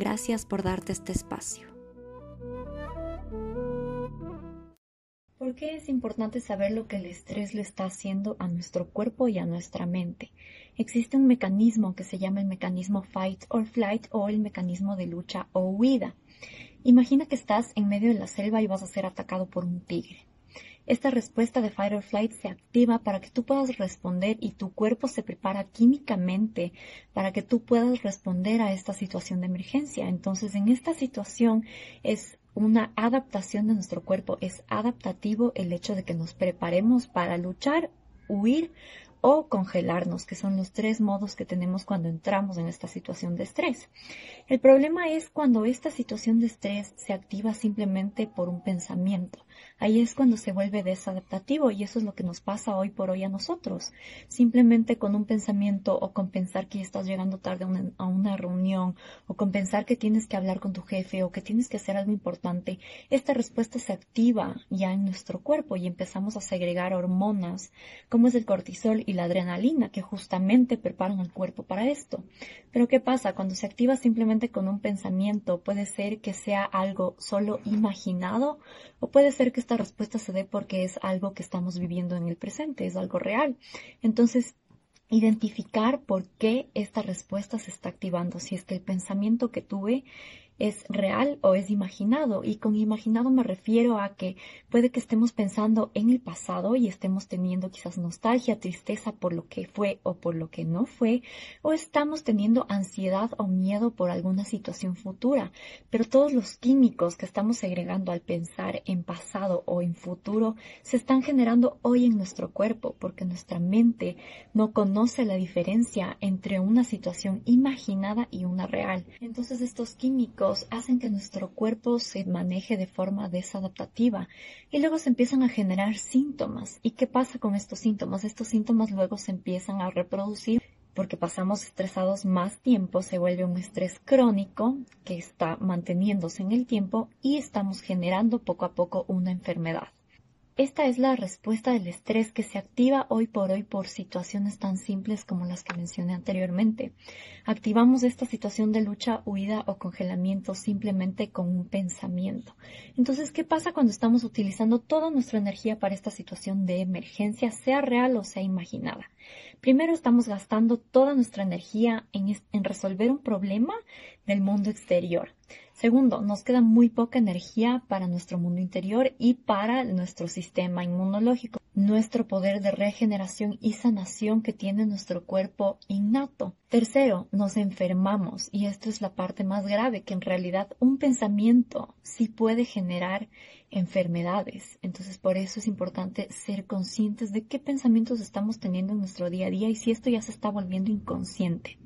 Gracias por darte este espacio. ¿Por qué es importante saber lo que el estrés le está haciendo a nuestro cuerpo y a nuestra mente? Existe un mecanismo que se llama el mecanismo fight or flight o el mecanismo de lucha o huida. Imagina que estás en medio de la selva y vas a ser atacado por un tigre. Esta respuesta de fight or flight se activa para que tú puedas responder y tu cuerpo se prepara químicamente para que tú puedas responder a esta situación de emergencia. Entonces, en esta situación es una adaptación de nuestro cuerpo. Es adaptativo el hecho de que nos preparemos para luchar, huir o congelarnos, que son los tres modos que tenemos cuando entramos en esta situación de estrés. El problema es cuando esta situación de estrés se activa simplemente por un pensamiento. Ahí es cuando se vuelve desadaptativo y eso es lo que nos pasa hoy por hoy a nosotros. Simplemente con un pensamiento o con pensar que estás llegando tarde a una, reunión o con pensar que tienes que hablar con tu jefe o que tienes que hacer algo importante, esta respuesta se activa ya en nuestro cuerpo y empezamos a segregar hormonas como es el cortisol y la adrenalina que justamente preparan el cuerpo para esto. Pero ¿qué pasa? Cuando se activa simplemente con un pensamiento puede ser que sea algo solo imaginado o puede ser que esta respuesta se dé porque es algo que estamos viviendo en el presente, es algo real. Entonces, identificar por qué esta respuesta se está activando, si es que el pensamiento que tuve es real o es imaginado. Y con imaginado me refiero a que puede que estemos pensando en el pasado y estemos teniendo quizás nostalgia, tristeza por lo que fue o por lo que no fue, o estamos teniendo ansiedad o miedo por alguna situación futura. Pero todos los químicos que estamos segregando al pensar en pasado o en futuro se están generando hoy en nuestro cuerpo porque nuestra mente no conoce la diferencia entre una situación imaginada y una real. Entonces estos químicos hacen que nuestro cuerpo se maneje de forma desadaptativa y luego se empiezan a generar síntomas. ¿Y qué pasa con estos síntomas? Estos síntomas luego se empiezan a reproducir porque pasamos estresados más tiempo, se vuelve un estrés crónico que está manteniéndose en el tiempo y estamos generando poco a poco una enfermedad. Esta es la respuesta del estrés que se activa hoy por hoy por situaciones tan simples como las que mencioné anteriormente. Activamos esta situación de lucha, huida o congelamiento simplemente con un pensamiento. Entonces, ¿qué pasa cuando estamos utilizando toda nuestra energía para esta situación de emergencia, sea real o sea imaginada? Primero estamos gastando toda nuestra energía en, en resolver un problema del mundo exterior. Segundo, nos queda muy poca energía para nuestro mundo interior y para nuestro sistema inmunológico, nuestro poder de regeneración y sanación que tiene nuestro cuerpo innato. Tercero, nos enfermamos y esto es la parte más grave, que en realidad un pensamiento sí puede generar enfermedades. Entonces, por eso es importante ser conscientes de qué pensamientos estamos teniendo en nuestro día a día y si esto ya se está volviendo inconsciente.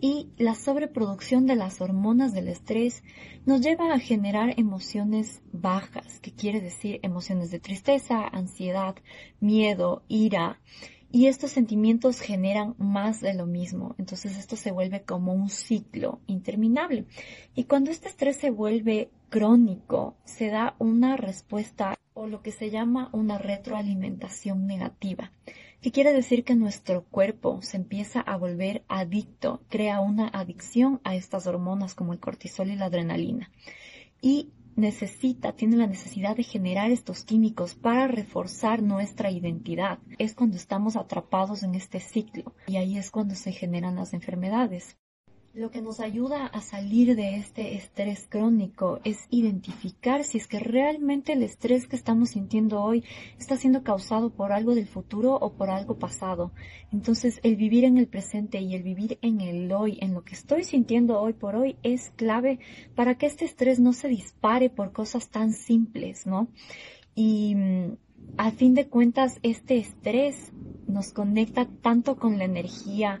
Y la sobreproducción de las hormonas del estrés nos lleva a generar emociones bajas, que quiere decir emociones de tristeza, ansiedad, miedo, ira. Y estos sentimientos generan más de lo mismo. Entonces esto se vuelve como un ciclo interminable. Y cuando este estrés se vuelve crónico, se da una respuesta o lo que se llama una retroalimentación negativa, que quiere decir que nuestro cuerpo se empieza a volver adicto, crea una adicción a estas hormonas como el cortisol y la adrenalina. Y necesita, tiene la necesidad de generar estos químicos para reforzar nuestra identidad. Es cuando estamos atrapados en este ciclo y ahí es cuando se generan las enfermedades. Lo que nos ayuda a salir de este estrés crónico es identificar si es que realmente el estrés que estamos sintiendo hoy está siendo causado por algo del futuro o por algo pasado. Entonces, el vivir en el presente y el vivir en el hoy, en lo que estoy sintiendo hoy por hoy, es clave para que este estrés no se dispare por cosas tan simples, ¿no? Y mm, a fin de cuentas, este estrés nos conecta tanto con la energía,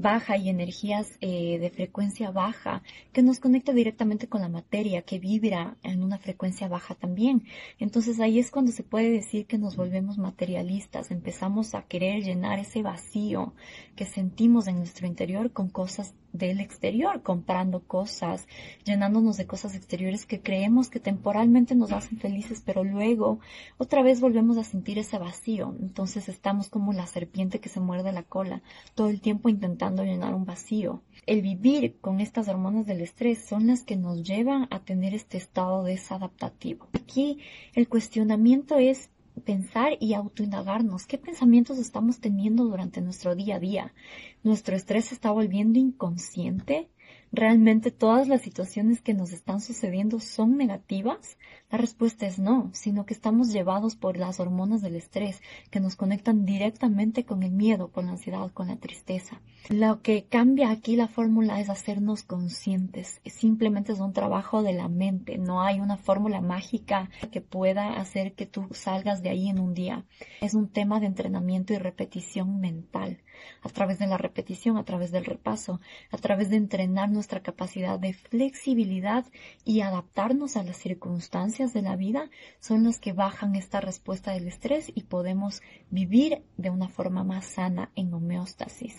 baja y energías eh, de frecuencia baja que nos conecta directamente con la materia que vibra en una frecuencia baja también. Entonces ahí es cuando se puede decir que nos volvemos materialistas, empezamos a querer llenar ese vacío que sentimos en nuestro interior con cosas del exterior, comprando cosas, llenándonos de cosas exteriores que creemos que temporalmente nos hacen felices, pero luego otra vez volvemos a sentir ese vacío. Entonces estamos como la serpiente que se muerde la cola, todo el tiempo intentando llenar un vacío. El vivir con estas hormonas del estrés son las que nos llevan a tener este estado desadaptativo. Aquí el cuestionamiento es pensar y autoindagarnos qué pensamientos estamos teniendo durante nuestro día a día. ¿Nuestro estrés está volviendo inconsciente? ¿Realmente todas las situaciones que nos están sucediendo son negativas? La respuesta es no, sino que estamos llevados por las hormonas del estrés que nos conectan directamente con el miedo, con la ansiedad, con la tristeza. Lo que cambia aquí la fórmula es hacernos conscientes. Simplemente es un trabajo de la mente. No hay una fórmula mágica que pueda hacer que tú salgas de ahí en un día. Es un tema de entrenamiento y repetición mental. A través de la repetición, a través del repaso, a través de entrenar nuestra capacidad de flexibilidad y adaptarnos a las circunstancias de la vida son los que bajan esta respuesta del estrés y podemos vivir de una forma más sana en homeostasis.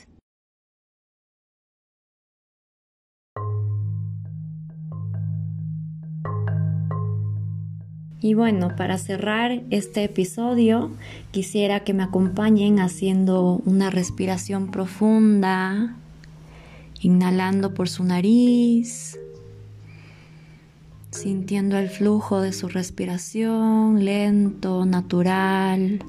Y bueno, para cerrar este episodio, quisiera que me acompañen haciendo una respiración profunda, inhalando por su nariz sintiendo el flujo de su respiración lento, natural.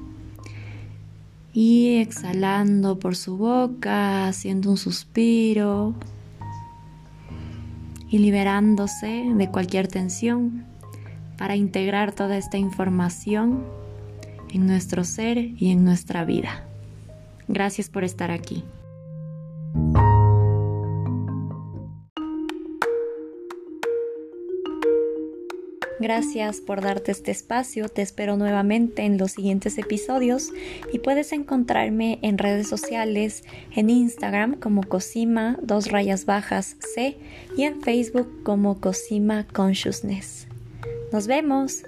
Y exhalando por su boca, haciendo un suspiro y liberándose de cualquier tensión para integrar toda esta información en nuestro ser y en nuestra vida. Gracias por estar aquí. Gracias por darte este espacio, te espero nuevamente en los siguientes episodios y puedes encontrarme en redes sociales, en Instagram como Cosima, dos rayas bajas C y en Facebook como Cosima Consciousness. Nos vemos.